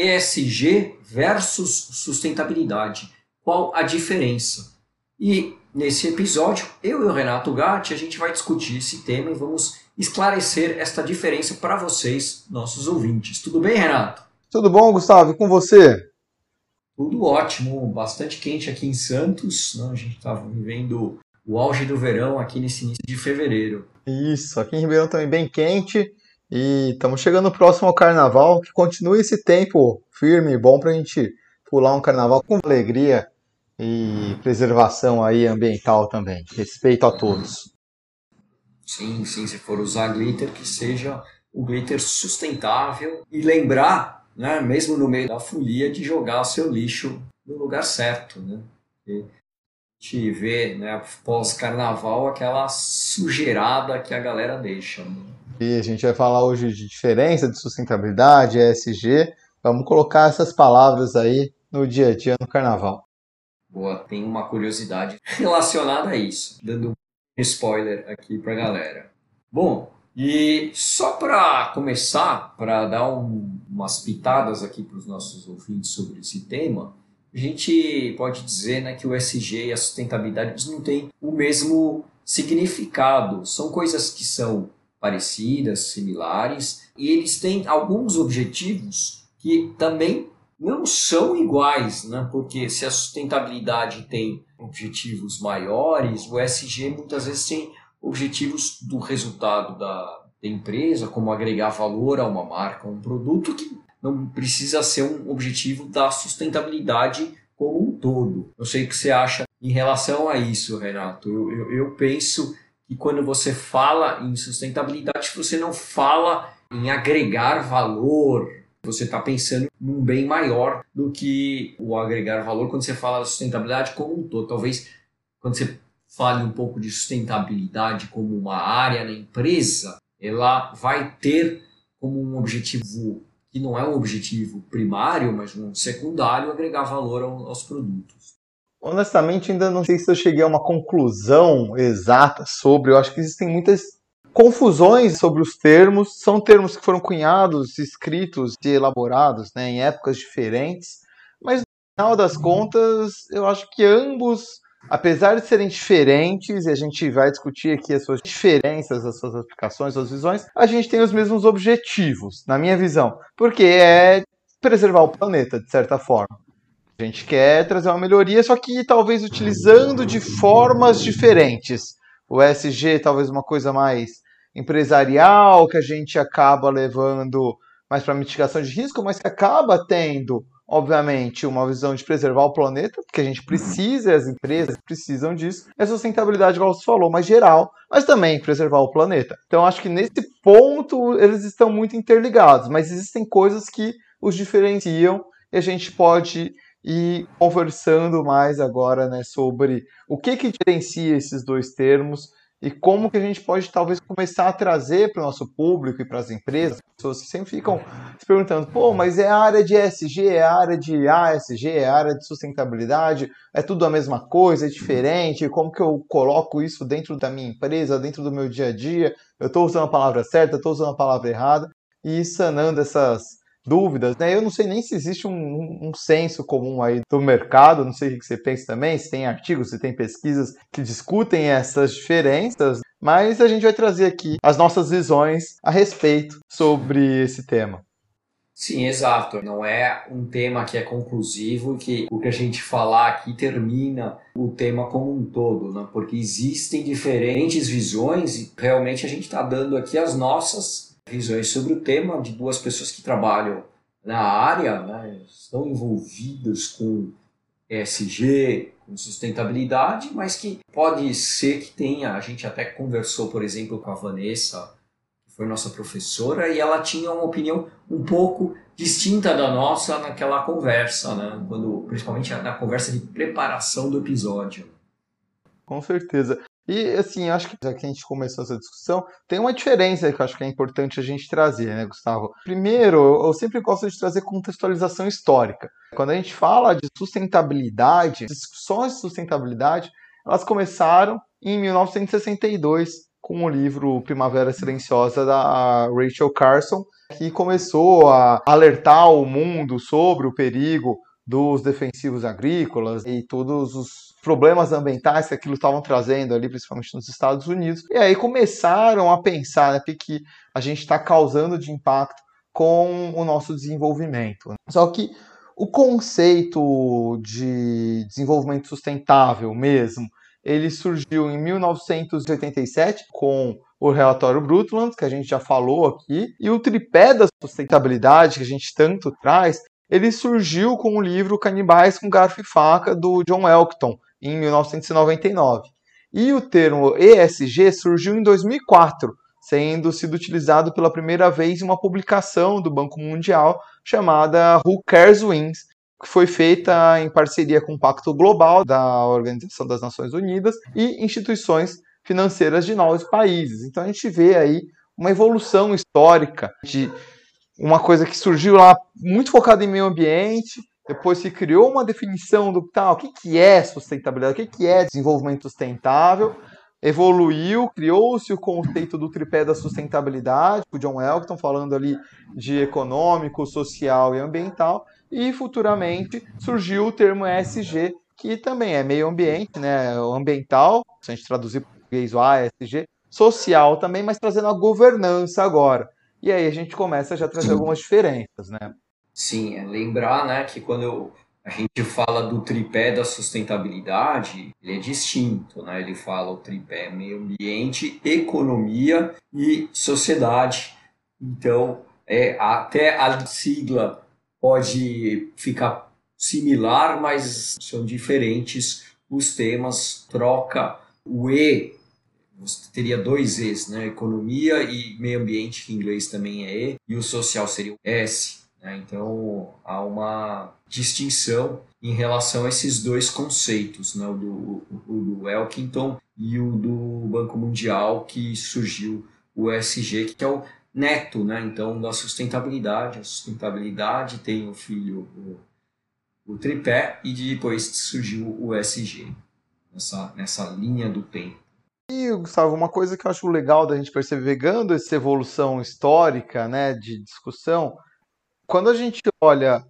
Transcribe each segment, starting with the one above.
ESG versus sustentabilidade. Qual a diferença? E nesse episódio, eu e o Renato Gatti, a gente vai discutir esse tema e vamos esclarecer esta diferença para vocês, nossos ouvintes. Tudo bem, Renato? Tudo bom, Gustavo? E com você? Tudo ótimo, bastante quente aqui em Santos. Né? A gente está vivendo o auge do verão aqui nesse início de fevereiro. Isso, aqui em Ribeirão também bem quente e estamos chegando próximo ao carnaval. Que continue esse tempo firme e bom para a gente pular um carnaval com alegria e preservação aí ambiental também. Respeito a todos. Sim, sim, se for usar glitter, que seja o glitter sustentável e lembrar, né, mesmo no meio da folia, de jogar o seu lixo no lugar certo, né? E gente vê, né, pós-carnaval, aquela sujeirada que a galera deixa. Né? E a gente vai falar hoje de diferença de sustentabilidade, ESG. Vamos colocar essas palavras aí no dia a dia no carnaval. Boa, tem uma curiosidade relacionada a isso, dando um spoiler aqui para a galera. Bom, e só para começar, para dar um, umas pitadas aqui para os nossos ouvintes sobre esse tema, a gente pode dizer né, que o SG e a sustentabilidade não têm o mesmo significado. São coisas que são parecidas, similares, e eles têm alguns objetivos que também não são iguais, né? porque se a sustentabilidade tem objetivos maiores, o SG muitas vezes tem objetivos do resultado da, empresa, como agregar valor a uma marca, a um produto, que não precisa ser um objetivo da sustentabilidade como um todo. Eu sei o que você acha em relação a isso, Renato. Eu, eu penso que quando você fala em sustentabilidade, você não fala em agregar valor você está pensando num bem maior do que o agregar valor quando você fala da sustentabilidade como um todo. Talvez quando você fale um pouco de sustentabilidade como uma área na empresa, ela vai ter como um objetivo que não é um objetivo primário, mas um secundário, agregar valor aos produtos. Honestamente, ainda não sei se eu cheguei a uma conclusão exata sobre. Eu acho que existem muitas confusões sobre os termos. São termos que foram cunhados, escritos e elaborados né, em épocas diferentes, mas no final das contas, eu acho que ambos, apesar de serem diferentes, e a gente vai discutir aqui as suas diferenças, as suas aplicações, as visões, a gente tem os mesmos objetivos, na minha visão, porque é preservar o planeta, de certa forma. A gente quer trazer uma melhoria, só que talvez utilizando de formas diferentes o ESG talvez uma coisa mais empresarial, que a gente acaba levando mais para mitigação de risco, mas que acaba tendo, obviamente, uma visão de preservar o planeta, porque a gente precisa, as empresas precisam disso. É sustentabilidade, igual você falou, mais geral, mas também preservar o planeta. Então, acho que nesse ponto eles estão muito interligados, mas existem coisas que os diferenciam e a gente pode ir conversando mais agora né, sobre o que, que diferencia esses dois termos e como que a gente pode talvez começar a trazer para o nosso público e para as empresas, pessoas que sempre ficam se perguntando, pô, mas é a área de ESG, é a área de ASG, é a área de sustentabilidade, é tudo a mesma coisa, é diferente, como que eu coloco isso dentro da minha empresa, dentro do meu dia a dia, eu estou usando a palavra certa, estou usando a palavra errada, e sanando essas dúvidas, né? Eu não sei nem se existe um, um, senso comum aí do mercado, não sei o que você pensa também, se tem artigos, se tem pesquisas que discutem essas diferenças, mas a gente vai trazer aqui as nossas visões a respeito sobre esse tema. Sim, exato. Não é um tema que é conclusivo que o que a gente falar aqui termina o tema como um todo, né? porque existem diferentes visões e realmente a gente está dando aqui as nossas visões sobre o tema de duas pessoas que trabalham na área, né, estão envolvidas com ESG, com sustentabilidade, mas que pode ser que tenha. A gente até conversou, por exemplo, com a Vanessa, que foi nossa professora, e ela tinha uma opinião um pouco distinta da nossa naquela conversa, né? Quando, principalmente na conversa de preparação do episódio. Com certeza. E assim, acho que já que a gente começou essa discussão, tem uma diferença que eu acho que é importante a gente trazer, né, Gustavo? Primeiro, eu sempre gosto de trazer contextualização histórica. Quando a gente fala de sustentabilidade, discussões de sustentabilidade, elas começaram em 1962 com o livro Primavera Silenciosa da Rachel Carson, que começou a alertar o mundo sobre o perigo dos defensivos agrícolas e todos os problemas ambientais que aquilo estavam trazendo ali, principalmente nos Estados Unidos. E aí começaram a pensar né, que a gente está causando de impacto com o nosso desenvolvimento. Só que o conceito de desenvolvimento sustentável mesmo, ele surgiu em 1987 com o relatório Brundtland, que a gente já falou aqui, e o tripé da sustentabilidade que a gente tanto traz, ele surgiu com o livro Canibais com Garfo e Faca, do John Elkton, em 1999. E o termo ESG surgiu em 2004, sendo sido utilizado pela primeira vez em uma publicação do Banco Mundial chamada Who Cares Wins, que foi feita em parceria com o Pacto Global da Organização das Nações Unidas e instituições financeiras de novos países. Então a gente vê aí uma evolução histórica de uma coisa que surgiu lá muito focada em meio ambiente, depois se criou uma definição do tal, o que, que é sustentabilidade, o que, que é desenvolvimento sustentável, evoluiu, criou-se o conceito do tripé da sustentabilidade, o John Elkton falando ali de econômico, social e ambiental, e futuramente surgiu o termo ESG, que também é meio ambiente, né, ambiental, se a gente traduzir para português o ASG, social também, mas trazendo a governança agora. E aí a gente começa já a trazer algumas diferenças, né? Sim, é lembrar, né, que quando a gente fala do tripé da sustentabilidade, ele é distinto, né? Ele fala o tripé meio ambiente, economia e sociedade. Então, é, até a sigla pode ficar similar, mas são diferentes os temas. Troca o E, você teria dois E's, né? Economia e meio ambiente, que em inglês também é E, e o social seria o S. Né? Então há uma distinção em relação a esses dois conceitos, né? o, do, o do Elkington e o do Banco Mundial, que surgiu o ESG, que é o neto, né? Então, da sustentabilidade. A sustentabilidade tem o filho, o, o tripé, e depois surgiu o ESG, nessa, nessa linha do tempo. E, Gustavo, uma coisa que eu acho legal da gente perceber, vegando essa evolução histórica, né, de discussão, quando a gente olha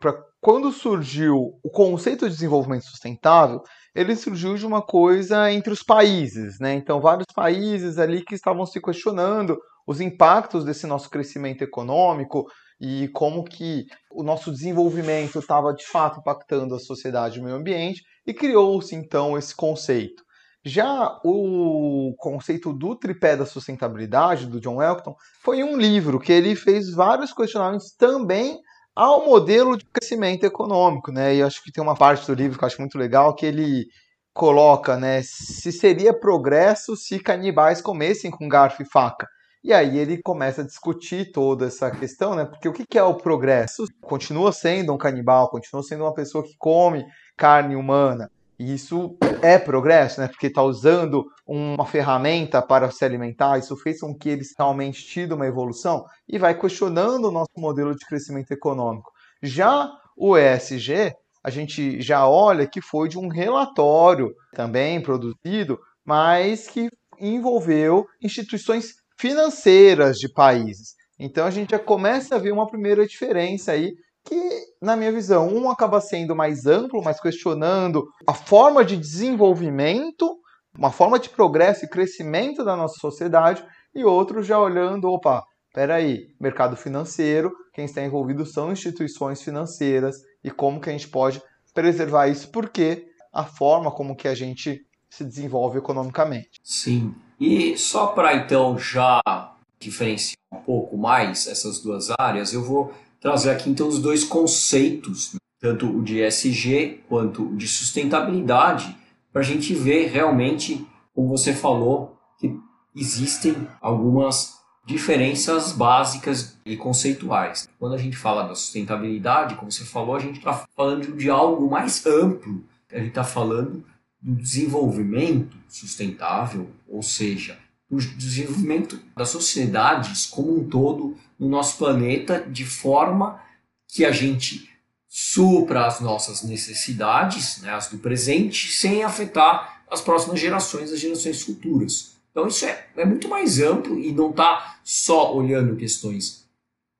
para quando surgiu o conceito de desenvolvimento sustentável, ele surgiu de uma coisa entre os países, né? Então, vários países ali que estavam se questionando os impactos desse nosso crescimento econômico e como que o nosso desenvolvimento estava de fato impactando a sociedade e o meio ambiente e criou-se então esse conceito. Já o conceito do tripé da sustentabilidade do John Elkton foi um livro que ele fez vários questionamentos também ao modelo de crescimento econômico, né? E acho que tem uma parte do livro que eu acho muito legal que ele coloca, né, se seria progresso se canibais comessem com garfo e faca. E aí ele começa a discutir toda essa questão, né? Porque o que é o progresso? Continua sendo um canibal, continua sendo uma pessoa que come carne humana. E isso é progresso, né? Porque está usando uma ferramenta para se alimentar. Isso fez com que eles realmente tido uma evolução e vai questionando o nosso modelo de crescimento econômico. Já o ESG, a gente já olha que foi de um relatório também produzido, mas que envolveu instituições financeiras de países. Então a gente já começa a ver uma primeira diferença aí, que, na minha visão, um acaba sendo mais amplo, mais questionando a forma de desenvolvimento, uma forma de progresso e crescimento da nossa sociedade, e outro já olhando, opa, peraí, mercado financeiro, quem está envolvido são instituições financeiras, e como que a gente pode preservar isso, porque a forma como que a gente se desenvolve economicamente. Sim, e só para então já diferenciar um pouco mais essas duas áreas, eu vou trazer aqui então os dois conceitos, tanto o de SG quanto o de sustentabilidade, para a gente ver realmente, como você falou, que existem algumas diferenças básicas e conceituais. Quando a gente fala da sustentabilidade, como você falou, a gente está falando de algo mais amplo. A gente está falando do desenvolvimento sustentável, ou seja, do desenvolvimento das sociedades como um todo no nosso planeta, de forma que a gente supra as nossas necessidades, né, as do presente, sem afetar as próximas gerações, as gerações futuras. Então isso é, é muito mais amplo e não está só olhando questões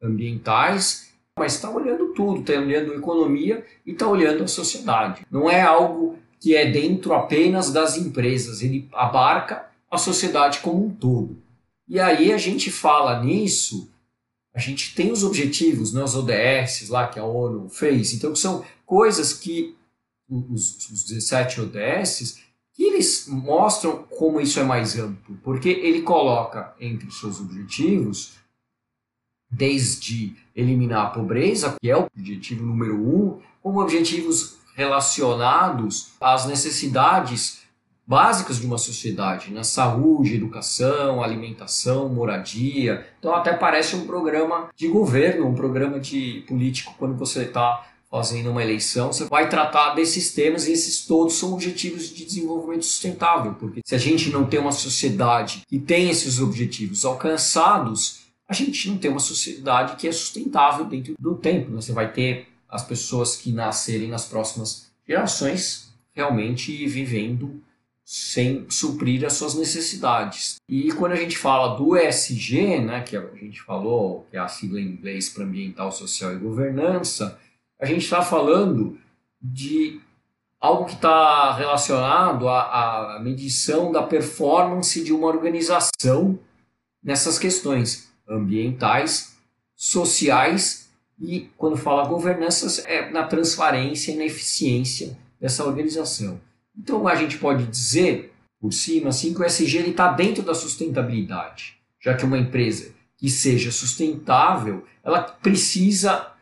ambientais, mas está olhando tudo, está olhando a economia e está olhando a sociedade. Não é algo que é dentro apenas das empresas, ele abarca a sociedade como um todo. E aí a gente fala nisso, a gente tem os objetivos, né, os ODS lá que a ONU fez, então são coisas que os, os 17 ODS que eles mostram como isso é mais amplo, porque ele coloca entre os seus objetivos desde eliminar a pobreza, que é o objetivo número um, como objetivos relacionados às necessidades básicas de uma sociedade, na né? saúde, educação, alimentação, moradia. Então até parece um programa de governo, um programa de político quando você está fazendo uma eleição, você vai tratar desses temas e esses todos são objetivos de desenvolvimento sustentável, porque se a gente não tem uma sociedade que tem esses objetivos alcançados, a gente não tem uma sociedade que é sustentável dentro do tempo. Né? Você vai ter as pessoas que nascerem nas próximas gerações realmente vivendo sem suprir as suas necessidades. E quando a gente fala do ESG, né, que a gente falou, que é a sigla em inglês para ambiental, social e governança, a gente está falando de algo que está relacionado à, à medição da performance de uma organização nessas questões ambientais, sociais e, quando fala governança, é na transparência e na eficiência dessa organização. Então a gente pode dizer, por cima, assim, que o SG está dentro da sustentabilidade, já que uma empresa que seja sustentável, ela precisa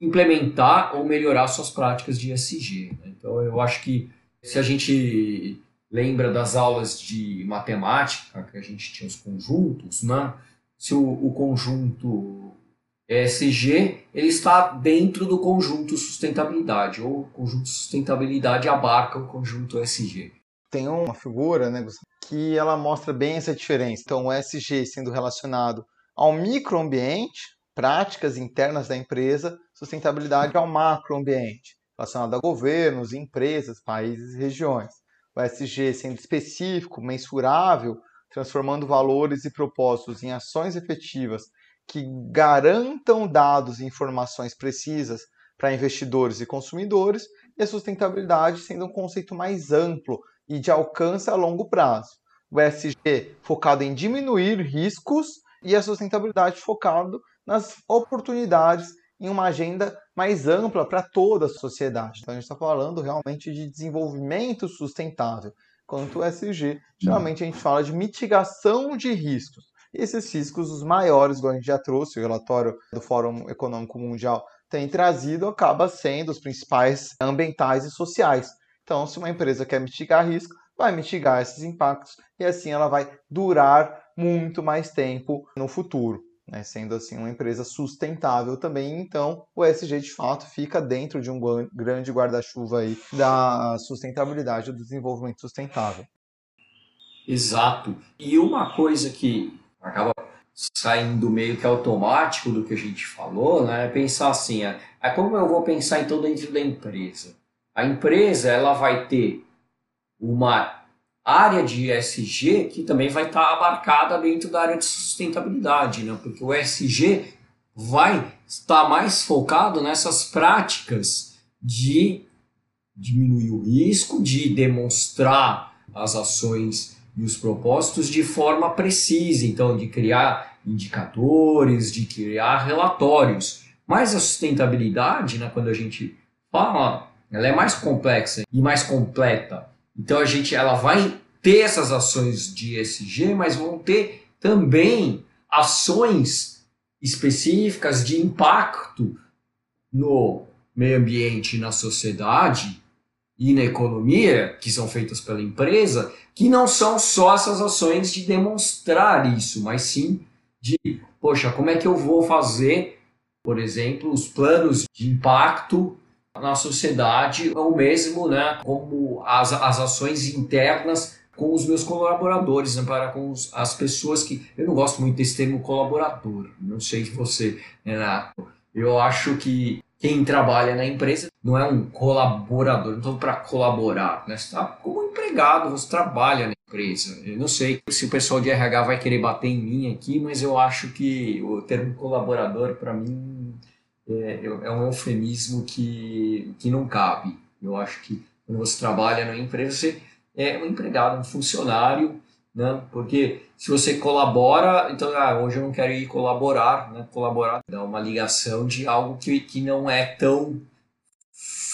implementar ou melhorar suas práticas de SG. Né? Então eu acho que se a gente lembra das aulas de matemática, que a gente tinha os conjuntos, né? se o, o conjunto ESG ele está dentro do conjunto sustentabilidade, ou o conjunto sustentabilidade abarca o conjunto ESG. Tem uma figura, né, que ela mostra bem essa diferença. Então, o ESG sendo relacionado ao microambiente, práticas internas da empresa, sustentabilidade ao macroambiente, relacionado a governos, empresas, países e regiões. O ESG sendo específico, mensurável, transformando valores e propósitos em ações efetivas que garantam dados e informações precisas para investidores e consumidores, e a sustentabilidade sendo um conceito mais amplo e de alcance a longo prazo. O ESG focado em diminuir riscos e a sustentabilidade focado nas oportunidades em uma agenda mais ampla para toda a sociedade. Então a gente está falando realmente de desenvolvimento sustentável. Quanto o ESG, geralmente a gente fala de mitigação de riscos. E esses riscos, os maiores, igual a gente já trouxe, o relatório do Fórum Econômico Mundial tem trazido, acaba sendo os principais ambientais e sociais. Então, se uma empresa quer mitigar risco, vai mitigar esses impactos e assim ela vai durar muito mais tempo no futuro. Né, sendo assim uma empresa sustentável também, então o ESG de fato fica dentro de um grande guarda-chuva aí da sustentabilidade do desenvolvimento sustentável. Exato. E uma coisa que acaba saindo meio que automático do que a gente falou, né? Pensar assim, é, é como eu vou pensar então dentro da empresa. A empresa ela vai ter uma área de ESG que também vai estar abarcada dentro da área de sustentabilidade, né? Porque o ESG vai estar mais focado nessas práticas de diminuir o risco, de demonstrar as ações e os propósitos de forma precisa, então de criar indicadores, de criar relatórios. Mas a sustentabilidade, né, quando a gente fala, ela é mais complexa e mais completa. Então a gente, ela vai ter essas ações de ESG, mas vão ter também ações específicas de impacto no meio ambiente na sociedade e na economia, que são feitas pela empresa, que não são só essas ações de demonstrar isso, mas sim de, poxa, como é que eu vou fazer, por exemplo, os planos de impacto na sociedade, ou mesmo né, como as, as ações internas com os meus colaboradores, né, para com os, as pessoas que. Eu não gosto muito desse termo colaborador, não sei se você, Renato. Eu acho que quem trabalha na empresa não é um colaborador, então para colaborar, né? Você está como empregado, você trabalha na empresa. Eu não sei se o pessoal de RH vai querer bater em mim aqui, mas eu acho que o termo colaborador para mim é, é um eufemismo que, que não cabe. Eu acho que quando você trabalha na empresa, você é um empregado, um funcionário, né? Porque se você colabora, então ah, hoje eu não quero ir colaborar, né? Colaborar é uma ligação de algo que, que não é tão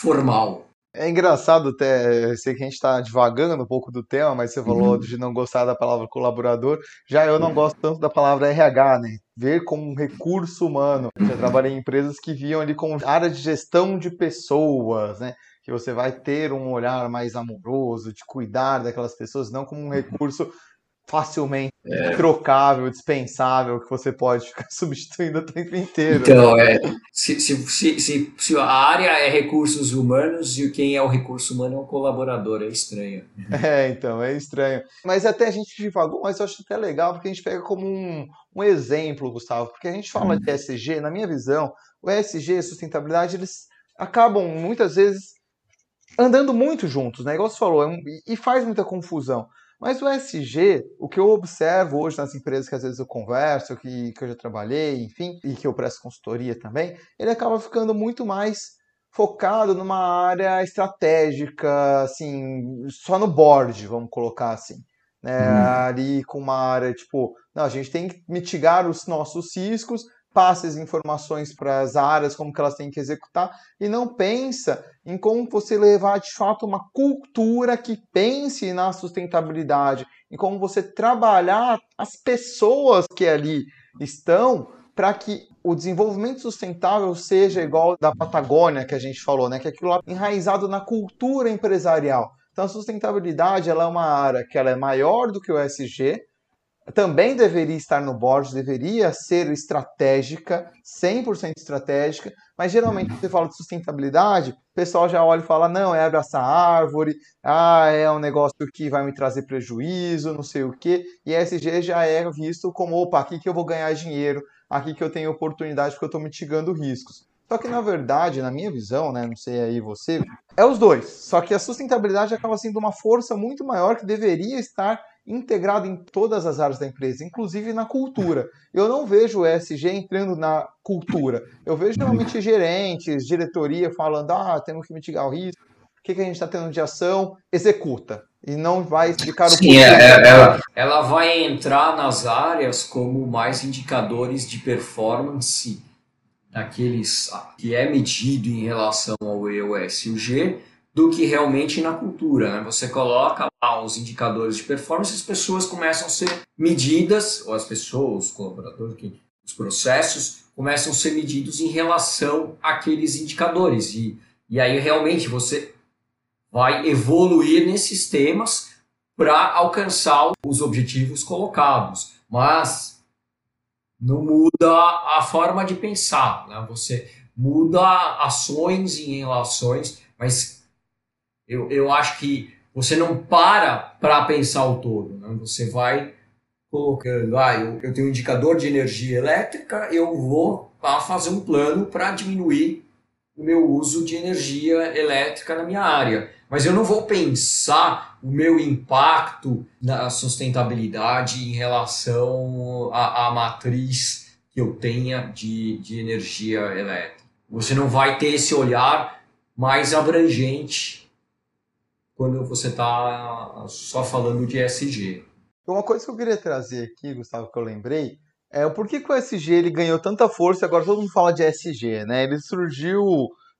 formal. É engraçado até, sei que a gente está divagando um pouco do tema, mas você falou uhum. de não gostar da palavra colaborador. Já eu não gosto tanto da palavra RH, né? Ver como um recurso humano. Já trabalhei em empresas que viam ali como área de gestão de pessoas, né? que você vai ter um olhar mais amoroso, de cuidar daquelas pessoas, não como um recurso facilmente é. trocável, dispensável, que você pode ficar substituindo o tempo inteiro. Então, é, se, se, se, se, se a área é recursos humanos e quem é o recurso humano é um colaborador, é estranho. É, então, é estranho. Mas até a gente divagou, mas eu acho até legal, porque a gente pega como um, um exemplo, Gustavo, porque a gente fala hum. de ESG, na minha visão, o ESG, sustentabilidade, eles acabam muitas vezes andando muito juntos, né? Igual você falou, é um, e faz muita confusão. Mas o SG, o que eu observo hoje nas empresas que às vezes eu converso, que, que eu já trabalhei, enfim, e que eu presto consultoria também, ele acaba ficando muito mais focado numa área estratégica, assim, só no board, vamos colocar assim. Né? Hum. Ali com uma área tipo, não, a gente tem que mitigar os nossos riscos, passa as informações para as áreas, como que elas têm que executar, e não pensa em como você levar de fato uma cultura que pense na sustentabilidade, em como você trabalhar as pessoas que ali estão para que o desenvolvimento sustentável seja igual da Patagônia que a gente falou, né? Que é aquilo lá enraizado na cultura empresarial. Então a sustentabilidade ela é uma área que ela é maior do que o SG, também deveria estar no board, deveria ser estratégica, 100% estratégica, mas geralmente você fala de sustentabilidade, o pessoal já olha e fala, não, é abraçar árvore, ah, é um negócio que vai me trazer prejuízo, não sei o quê, e ESG já é visto como, opa, aqui que eu vou ganhar dinheiro, aqui que eu tenho oportunidade porque eu estou mitigando riscos. Só que, na verdade, na minha visão, né, não sei aí você, é os dois. Só que a sustentabilidade acaba sendo uma força muito maior que deveria estar integrado em todas as áreas da empresa, inclusive na cultura. Eu não vejo o ESG entrando na cultura. Eu vejo normalmente gerentes, diretoria falando: ah, temos que mitigar o risco, o que, que a gente está tendo de ação, executa. E não vai explicar o Sim, é, é, ela, ela vai entrar nas áreas como mais indicadores de performance daqueles que é medido em relação ao EOS e o G, do que realmente na cultura. Né? Você coloca lá os indicadores de performance, as pessoas começam a ser medidas, ou as pessoas, os colaboradores, os processos começam a ser medidos em relação àqueles indicadores. E, e aí realmente você vai evoluir nesses temas para alcançar os objetivos colocados. Mas não muda a forma de pensar, né? Você muda ações em relações, mas eu, eu acho que você não para para pensar o todo, né? você vai colocando, ah, eu, eu tenho um indicador de energia elétrica, eu vou fazer um plano para diminuir o meu uso de energia elétrica na minha área. Mas eu não vou pensar o meu impacto na sustentabilidade em relação à, à matriz que eu tenha de, de energia elétrica. Você não vai ter esse olhar mais abrangente quando você está só falando de SG. Uma coisa que eu queria trazer aqui, Gustavo, que eu lembrei, é o porquê que o SG ele ganhou tanta força e agora todo mundo fala de SG, né? Ele surgiu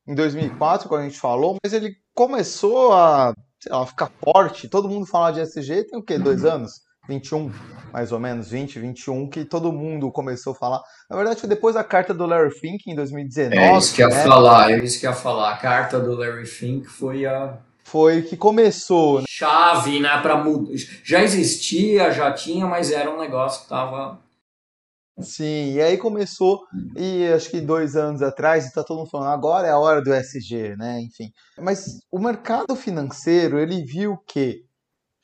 em 2004, quando a gente falou, mas ele começou a, lá, ficar forte, todo mundo fala de SG tem o quê? Dois uhum. anos? 21, mais ou menos, 20, 21, que todo mundo começou a falar. Na verdade, foi depois da carta do Larry Fink, em 2019. É isso que ia né? falar, é isso que ia falar. A carta do Larry Fink foi a foi que começou. Né? Chave, né, para mudar. Já existia, já tinha, mas era um negócio que tava Sim, e aí começou, e acho que dois anos atrás, está todo mundo falando, agora é a hora do SG, né? Enfim. Mas o mercado financeiro, ele viu que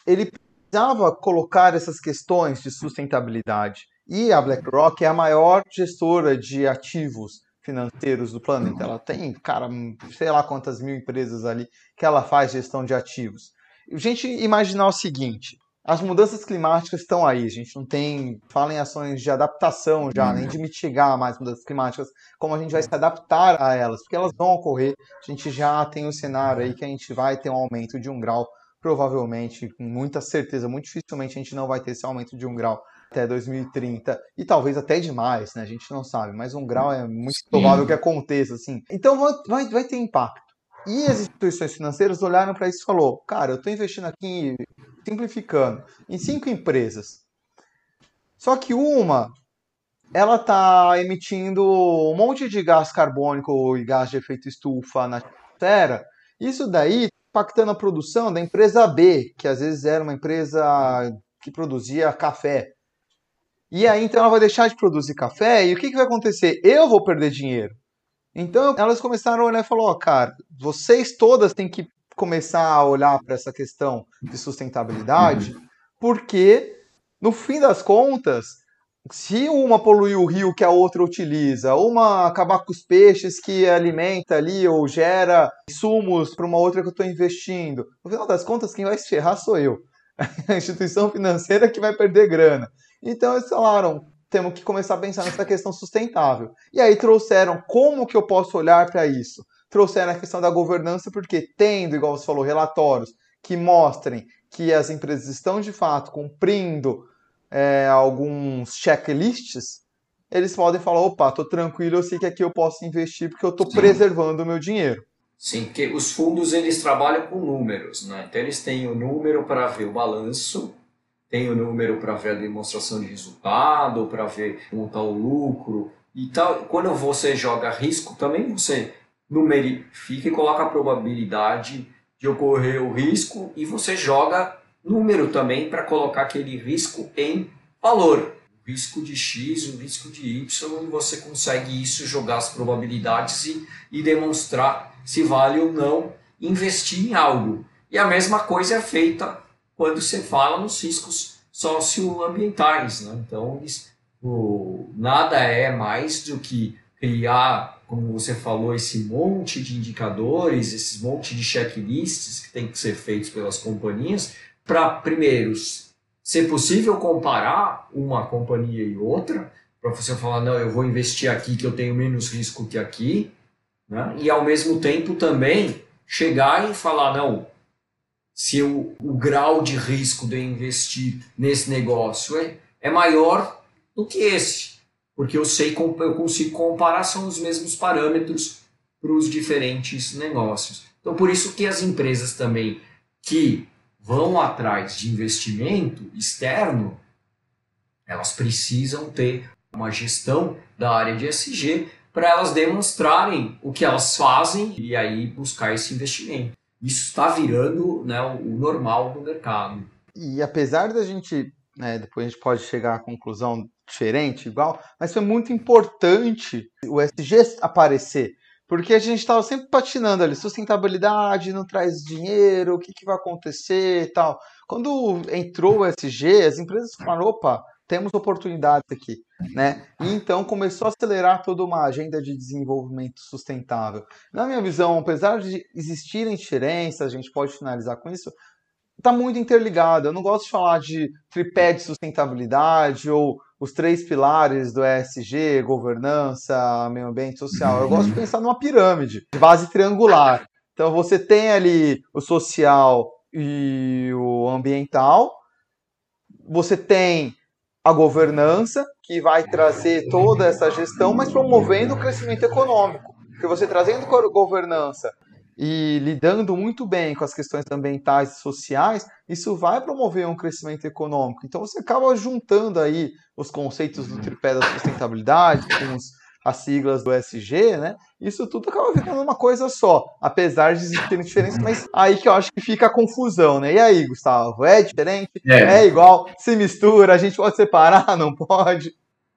ele precisava colocar essas questões de sustentabilidade. E a BlackRock é a maior gestora de ativos financeiros do planeta. Ela tem, cara, sei lá quantas mil empresas ali que ela faz gestão de ativos. A gente imaginar o seguinte: as mudanças climáticas estão aí, a gente não tem, fala em ações de adaptação já, nem de mitigar mais mudanças climáticas, como a gente vai se adaptar a elas, porque elas vão ocorrer, a gente já tem o um cenário aí que a gente vai ter um aumento de um grau, provavelmente, com muita certeza, muito dificilmente a gente não vai ter esse aumento de um grau até 2030, e talvez até demais, né, a gente não sabe, mas um grau é muito provável que aconteça, assim. Então vai, vai ter impacto. E as instituições financeiras olharam para isso e falou, cara, eu estou investindo aqui, simplificando, em cinco empresas. Só que uma, ela está emitindo um monte de gás carbônico e gás de efeito estufa na atmosfera. Isso daí impactando a produção da empresa B, que às vezes era uma empresa que produzia café. E aí então ela vai deixar de produzir café e o que, que vai acontecer? Eu vou perder dinheiro. Então elas começaram a olhar e falou, oh, cara, vocês todas têm que começar a olhar para essa questão de sustentabilidade, porque no fim das contas, se uma polui o rio que a outra utiliza, uma acabar com os peixes que alimenta ali ou gera insumos para uma outra que eu estou investindo, no final das contas quem vai se ferrar sou eu. A instituição financeira que vai perder grana. Então eles falaram, temos que começar a pensar nessa questão sustentável. E aí trouxeram como que eu posso olhar para isso? Trouxeram a questão da governança, porque tendo, igual você falou, relatórios que mostrem que as empresas estão de fato cumprindo é, alguns checklists, eles podem falar, opa, estou tranquilo, eu sei que aqui eu posso investir porque eu estou preservando o meu dinheiro. Sim, porque os fundos eles trabalham com números, né? Então eles têm o número para ver o balanço, tem o número para ver a demonstração de resultado, para ver está o lucro e tal. Quando você joga risco, também você numerifica e coloca a probabilidade de ocorrer o risco e você joga número também para colocar aquele risco em valor. O risco de X, o risco de Y, e você consegue isso, jogar as probabilidades e, e demonstrar se vale ou não investir em algo. E a mesma coisa é feita quando você fala nos riscos socioambientais. Né? Então, o, nada é mais do que criar, como você falou, esse monte de indicadores, esse monte de checklists que tem que ser feitos pelas companhias, para, primeiro, ser possível comparar uma companhia e outra, para você falar, não, eu vou investir aqui que eu tenho menos risco que aqui, né? e ao mesmo tempo também chegar e falar, não, se o, o grau de risco de investir nesse negócio é, é maior do que esse, porque eu sei eu consigo comparar são os mesmos parâmetros para os diferentes negócios. Então por isso que as empresas também que vão atrás de investimento externo, elas precisam ter uma gestão da área de SG para elas demonstrarem o que elas fazem e aí buscar esse investimento. Isso está virando né, o normal do mercado. E apesar da gente, né, depois a gente pode chegar à conclusão diferente, igual, mas foi muito importante o SG aparecer, porque a gente estava sempre patinando ali, sustentabilidade não traz dinheiro, o que, que vai acontecer e tal. Quando entrou o SG, as empresas falaram, opa, temos oportunidades aqui, né? E então começou a acelerar toda uma agenda de desenvolvimento sustentável. Na minha visão, apesar de existirem diferenças, a gente pode finalizar com isso, está muito interligado. Eu não gosto de falar de tripé de sustentabilidade ou os três pilares do ESG, governança, meio ambiente social. Eu gosto de pensar numa pirâmide de base triangular. Então você tem ali o social e o ambiental, você tem a governança, que vai trazer toda essa gestão, mas promovendo o crescimento econômico. Porque você trazendo governança e lidando muito bem com as questões ambientais e sociais, isso vai promover um crescimento econômico. Então você acaba juntando aí os conceitos do tripé da sustentabilidade com os as siglas do SG, né? Isso tudo acaba ficando uma coisa só, apesar de existirem diferenças, mas aí que eu acho que fica a confusão, né? E aí, Gustavo, é diferente? É, é igual? Se mistura? A gente pode separar? Não pode?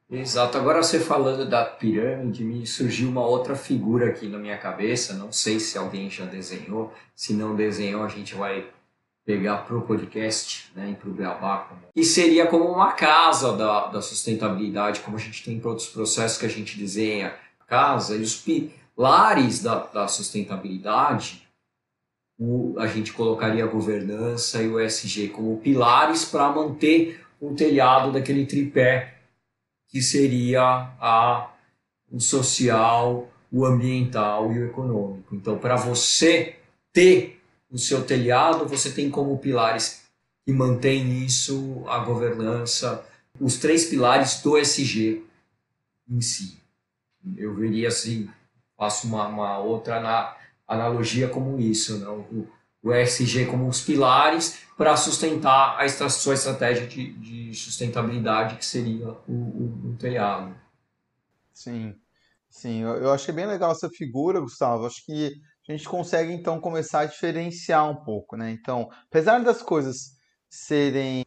Exato. Agora você falando da pirâmide, me surgiu uma outra figura aqui na minha cabeça. Não sei se alguém já desenhou. Se não desenhou, a gente vai pegar para o podcast né, para o Beabá. E seria como uma casa da, da sustentabilidade, como a gente tem para outros processos que a gente desenha casa. E os pilares da, da sustentabilidade, o, a gente colocaria a governança e o ESG como pilares para manter o telhado daquele tripé que seria a, o social, o ambiental e o econômico. Então, para você ter o seu telhado, você tem como pilares que mantém isso, a governança, os três pilares do SG em si. Eu veria assim, faço uma, uma outra na, analogia como isso, não? Né? O, o ESG como os pilares para sustentar a sua estratégia de, de, sustentabilidade, que seria o, o, o telhado. Sim, sim. Eu, eu achei bem legal essa figura, Gustavo. Acho que a gente consegue, então, começar a diferenciar um pouco, né? Então, apesar das coisas serem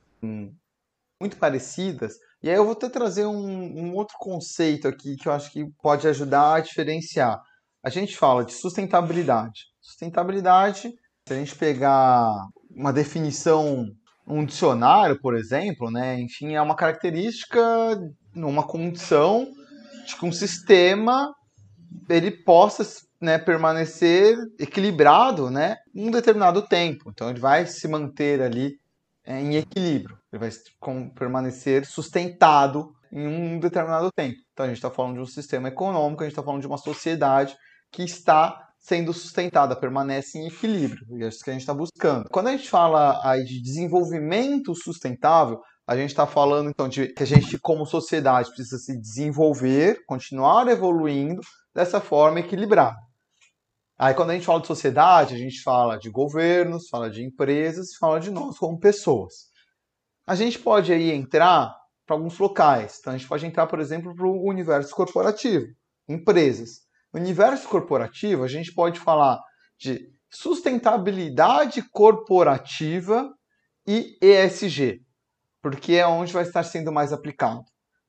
muito parecidas, e aí eu vou até trazer um, um outro conceito aqui que eu acho que pode ajudar a diferenciar. A gente fala de sustentabilidade. Sustentabilidade se a gente pegar uma definição, um dicionário, por exemplo, né, enfim, é uma característica, uma condição de que um sistema ele possa né, permanecer equilibrado né, um determinado tempo. Então, ele vai se manter ali é, em equilíbrio, ele vai permanecer sustentado em um determinado tempo. Então, a gente está falando de um sistema econômico, a gente está falando de uma sociedade que está sendo sustentada, permanece em equilíbrio. E é isso que a gente está buscando. Quando a gente fala aí de desenvolvimento sustentável, a gente está falando então de que a gente, como sociedade, precisa se desenvolver, continuar evoluindo dessa forma equilibrada. Aí quando a gente fala de sociedade, a gente fala de governos, fala de empresas, fala de nós como pessoas. A gente pode aí entrar para alguns locais. Então a gente pode entrar, por exemplo, para o universo corporativo, empresas. No universo corporativo, a gente pode falar de sustentabilidade corporativa e ESG, porque é onde vai estar sendo mais aplicado.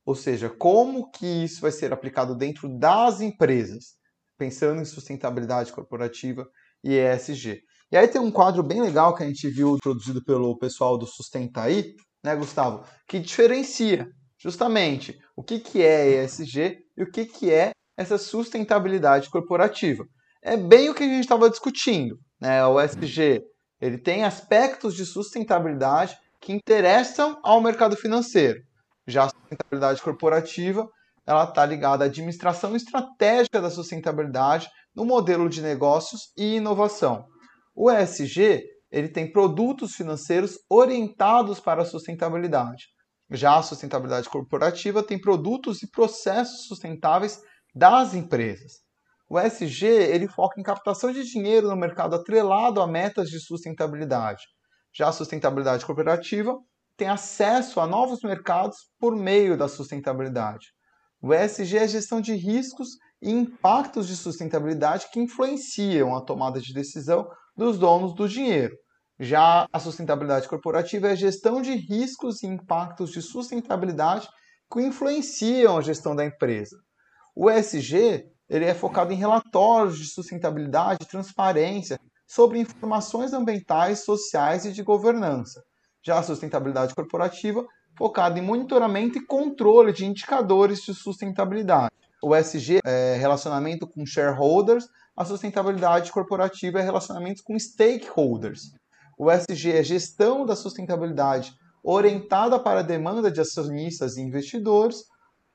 Ou seja, como que isso vai ser aplicado dentro das empresas, pensando em sustentabilidade corporativa e ESG. E aí tem um quadro bem legal que a gente viu produzido pelo pessoal do Sustentaí, né, Gustavo, que diferencia justamente o que, que é ESG e o que, que é essa sustentabilidade corporativa. É bem o que a gente estava discutindo. Né? O SG ele tem aspectos de sustentabilidade que interessam ao mercado financeiro. Já a sustentabilidade corporativa ela está ligada à administração estratégica da sustentabilidade no modelo de negócios e inovação. O ESG ele tem produtos financeiros orientados para a sustentabilidade. Já a sustentabilidade corporativa tem produtos e processos sustentáveis das empresas. O ESG ele foca em captação de dinheiro no mercado atrelado a metas de sustentabilidade. Já a sustentabilidade cooperativa tem acesso a novos mercados por meio da sustentabilidade. O ESG é a gestão de riscos e impactos de sustentabilidade que influenciam a tomada de decisão dos donos do dinheiro. Já a sustentabilidade corporativa é a gestão de riscos e impactos de sustentabilidade que influenciam a gestão da empresa. O ESG ele é focado em relatórios de sustentabilidade e transparência sobre informações ambientais, sociais e de governança. Já a sustentabilidade corporativa, focada em monitoramento e controle de indicadores de sustentabilidade. O ESG é relacionamento com shareholders, a sustentabilidade corporativa é relacionamento com stakeholders. O ESG é gestão da sustentabilidade orientada para a demanda de acionistas e investidores,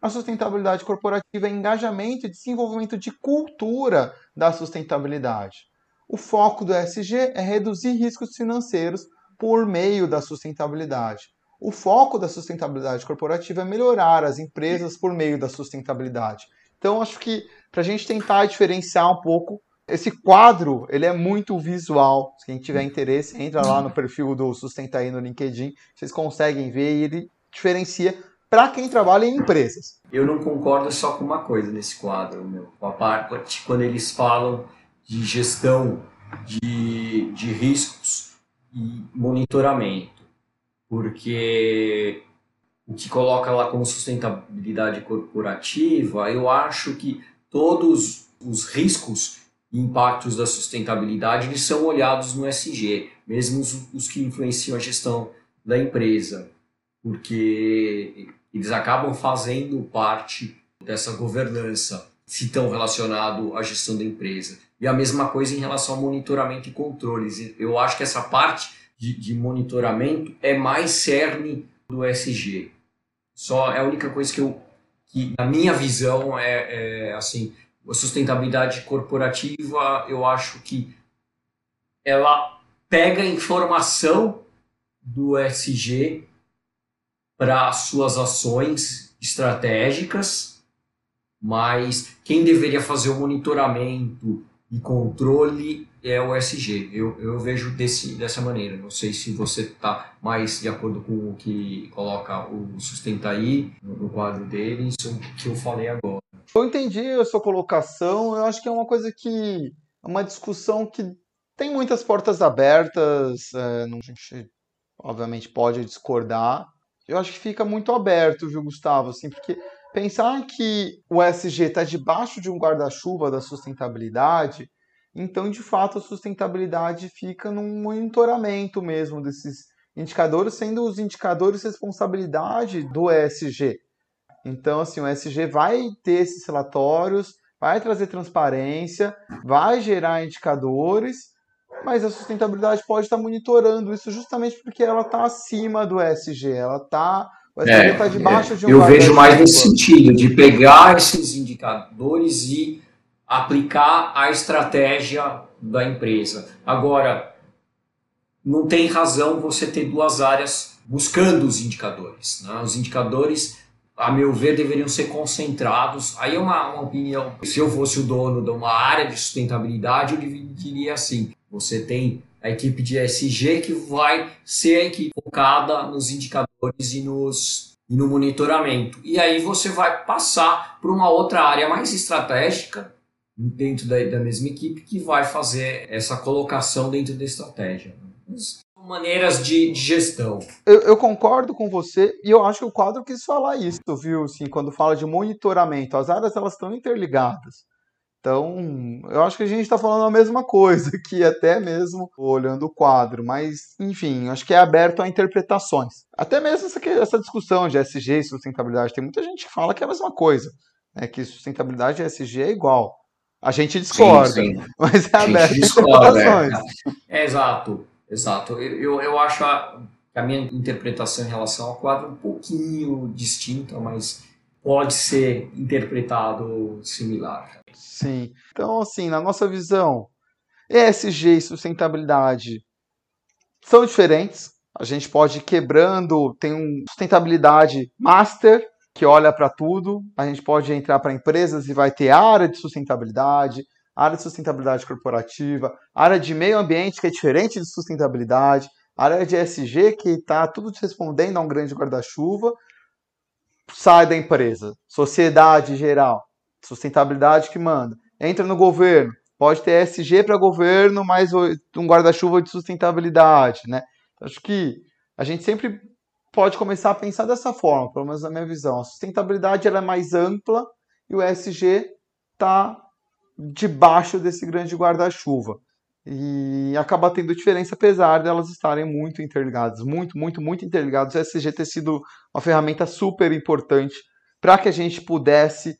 a sustentabilidade corporativa é engajamento e desenvolvimento de cultura da sustentabilidade. O foco do ESG é reduzir riscos financeiros por meio da sustentabilidade. O foco da sustentabilidade corporativa é melhorar as empresas por meio da sustentabilidade. Então, acho que para a gente tentar diferenciar um pouco, esse quadro ele é muito visual. Se quem tiver interesse, entra lá no perfil do Sustenta aí no LinkedIn, vocês conseguem ver e ele diferencia para quem trabalha em empresas. Eu não concordo só com uma coisa nesse quadro, meu. A parte quando eles falam de gestão de, de riscos e monitoramento, porque o que coloca lá como sustentabilidade corporativa, eu acho que todos os riscos e impactos da sustentabilidade eles são olhados no SG, mesmo os, os que influenciam a gestão da empresa, porque eles acabam fazendo parte dessa governança, se estão relacionado à gestão da empresa. E a mesma coisa em relação ao monitoramento e controles. Eu acho que essa parte de, de monitoramento é mais cerne do SG. Só é a única coisa que eu, que na minha visão é, é assim, a sustentabilidade corporativa, eu acho que ela pega informação do SG para suas ações estratégicas, mas quem deveria fazer o monitoramento e controle é o SG. Eu, eu vejo desse, dessa maneira. Não sei se você está mais de acordo com o que coloca o Sustentaí no quadro dele, isso que eu falei agora. Eu entendi a sua colocação. Eu acho que é uma coisa que. É uma discussão que tem muitas portas abertas. É, a gente, obviamente, pode discordar. Eu acho que fica muito aberto, viu, Gustavo? Assim, porque pensar que o SG está debaixo de um guarda-chuva da sustentabilidade, então, de fato, a sustentabilidade fica num monitoramento mesmo desses indicadores, sendo os indicadores responsabilidade do ESG. Então, assim, o ESG vai ter esses relatórios, vai trazer transparência, vai gerar indicadores, mas a sustentabilidade pode estar monitorando isso justamente porque ela está acima do ESG, ela está o é, está debaixo é, de um Eu vejo mais nesse sentido, de pegar esses indicadores e aplicar a estratégia da empresa. Agora, não tem razão você ter duas áreas buscando os indicadores. Né? Os indicadores, a meu ver, deveriam ser concentrados. Aí é uma, uma opinião. Se eu fosse o dono de uma área de sustentabilidade, eu diria assim: você tem a equipe de SG que vai ser a equipe focada nos indicadores e, nos, e no monitoramento. E aí você vai passar para uma outra área mais estratégica dentro da, da mesma equipe que vai fazer essa colocação dentro da estratégia. São maneiras de, de gestão. Eu, eu, concordo com você e eu acho que o quadro quis falar isso, viu? Assim, quando fala de monitoramento, as áreas elas estão interligadas. Então, eu acho que a gente está falando a mesma coisa aqui, até mesmo olhando o quadro, mas, enfim, acho que é aberto a interpretações. Até mesmo essa, essa discussão de SG e sustentabilidade, tem muita gente que fala que é a mesma coisa, né, que sustentabilidade e SG é igual. A gente discorda, sim, sim. mas é aberto a, interpretações. É, é, exato, exato. Eu, eu, eu acho a, a minha interpretação em relação ao quadro um pouquinho distinta, mas pode ser interpretado similar. Sim. Então, assim, na nossa visão, ESG e sustentabilidade são diferentes. A gente pode ir quebrando, tem um sustentabilidade master, que olha para tudo. A gente pode entrar para empresas e vai ter área de sustentabilidade, área de sustentabilidade corporativa, área de meio ambiente, que é diferente de sustentabilidade, área de ESG, que está tudo respondendo a um grande guarda-chuva, sai da empresa. Sociedade geral, sustentabilidade que manda. Entra no governo, pode ter SG para governo, mais um guarda-chuva de sustentabilidade, né? Acho que a gente sempre pode começar a pensar dessa forma, pelo menos na minha visão. A sustentabilidade ela é mais ampla e o SG está debaixo desse grande guarda-chuva. E acaba tendo diferença, apesar de elas estarem muito interligadas, muito, muito, muito interligadas. O SG ter sido uma ferramenta super importante para que a gente pudesse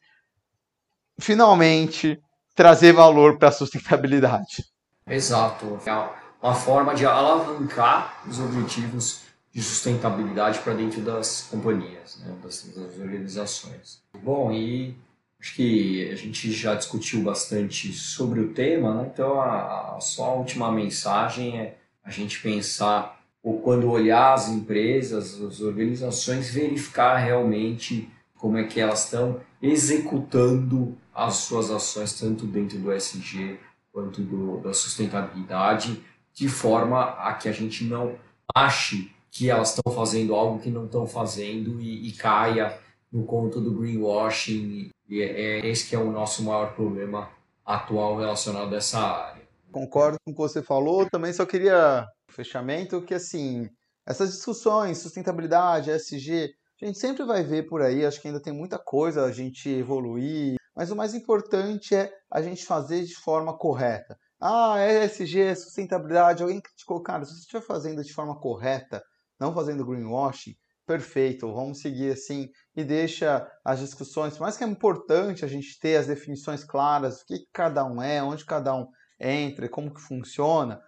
finalmente trazer valor para a sustentabilidade. Exato. É uma forma de alavancar os objetivos de sustentabilidade para dentro das companhias, né, das, das, organizações. Bom, e acho que a gente já discutiu bastante sobre o tema, né? então a, a, só a última mensagem é a gente pensar, ou quando olhar as empresas, as organizações, verificar realmente como é que elas estão executando as suas ações, tanto dentro do SG quanto do, da sustentabilidade, de forma a que a gente não ache que elas estão fazendo algo que não estão fazendo e, e, caia no conto do greenwashing. E é, é esse que é o nosso maior problema atual relacionado a essa área. Concordo com o que você falou. Também só queria fechamento que assim essas discussões, sustentabilidade, SG, A gente sempre vai ver por aí, acho que ainda tem muita coisa a gente evoluir, mas o mais importante é a gente fazer de forma correta. Ah, ESG, sustentabilidade, alguém criticou, cara, se você estiver fazendo de forma correta, não fazendo greenwashing, perfeito, vamos seguir assim e deixa as discussões, mais que é importante a gente ter as definições claras, o que cada um é, onde cada um entra, como que funciona,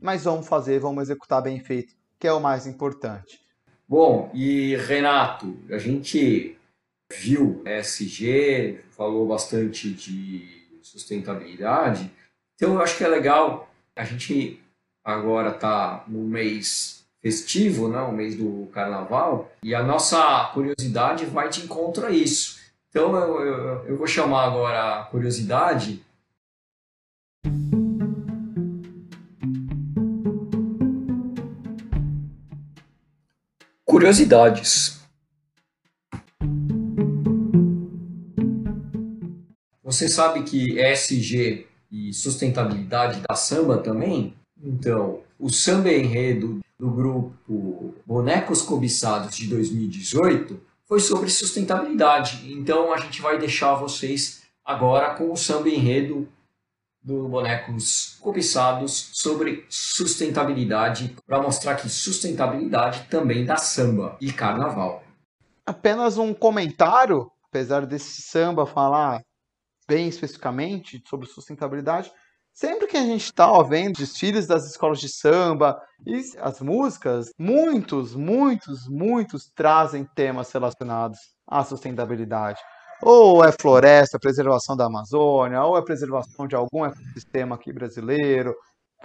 mas vamos fazer, vamos executar bem feito, que é o mais importante. Bom, e Renato, a gente viu SG, falou bastante de sustentabilidade, então eu acho que é legal, a gente agora está no mês festivo, né, o mês do carnaval, e a nossa curiosidade vai de encontro a isso. Então eu, eu, eu vou chamar agora a curiosidade. Curiosidades. Você sabe que ESG e sustentabilidade da samba também? Então, o samba enredo do grupo Bonecos Cobiçados de 2018 foi sobre sustentabilidade. Então a gente vai deixar vocês agora com o samba enredo do Bonecos Cobiçados sobre sustentabilidade, para mostrar que sustentabilidade também dá samba e carnaval. Apenas um comentário, apesar desse samba falar bem especificamente sobre sustentabilidade, Sempre que a gente está vendo desfiles das escolas de samba e as músicas, muitos, muitos, muitos trazem temas relacionados à sustentabilidade. Ou é floresta, preservação da Amazônia, ou é preservação de algum ecossistema aqui brasileiro,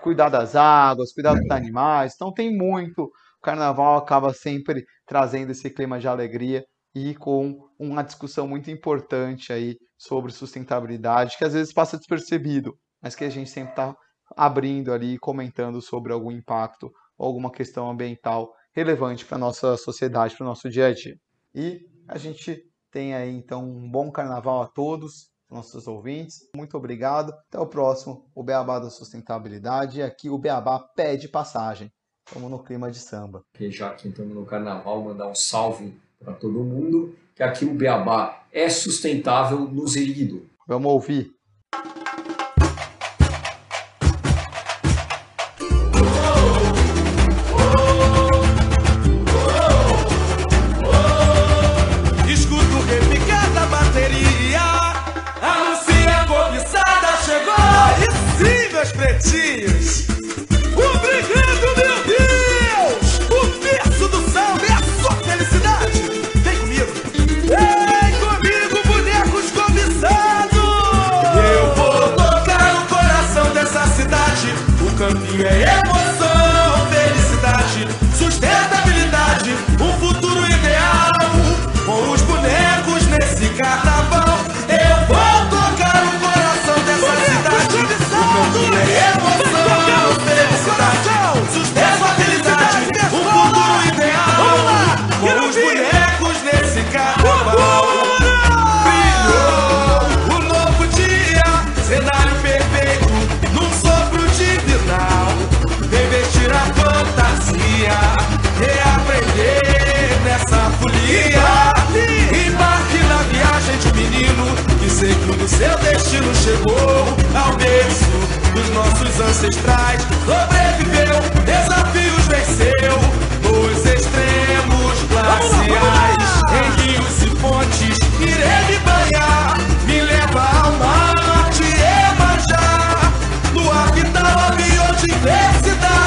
cuidar das águas, cuidar dos animais. Então tem muito. O carnaval acaba sempre trazendo esse clima de alegria e com uma discussão muito importante aí sobre sustentabilidade, que às vezes passa despercebido mas que a gente sempre está abrindo ali, comentando sobre algum impacto ou alguma questão ambiental relevante para a nossa sociedade, para o nosso dia a dia. E a gente tem aí então um bom carnaval a todos, nossos ouvintes. Muito obrigado. Até o próximo, o Beabá da Sustentabilidade. E aqui o Beabá pede passagem. Estamos no clima de samba. E já que estamos no carnaval, mandar um salve para todo mundo, que aqui o Beabá é sustentável no Zerido. Vamos ouvir. Seu destino chegou ao berço dos nossos ancestrais. Sobreviveu, desafios venceu, os extremos glaciais. Em rios e fontes, irei me banhar. Me leva ao mar, te emanjar. No habitat, a biodiversidade.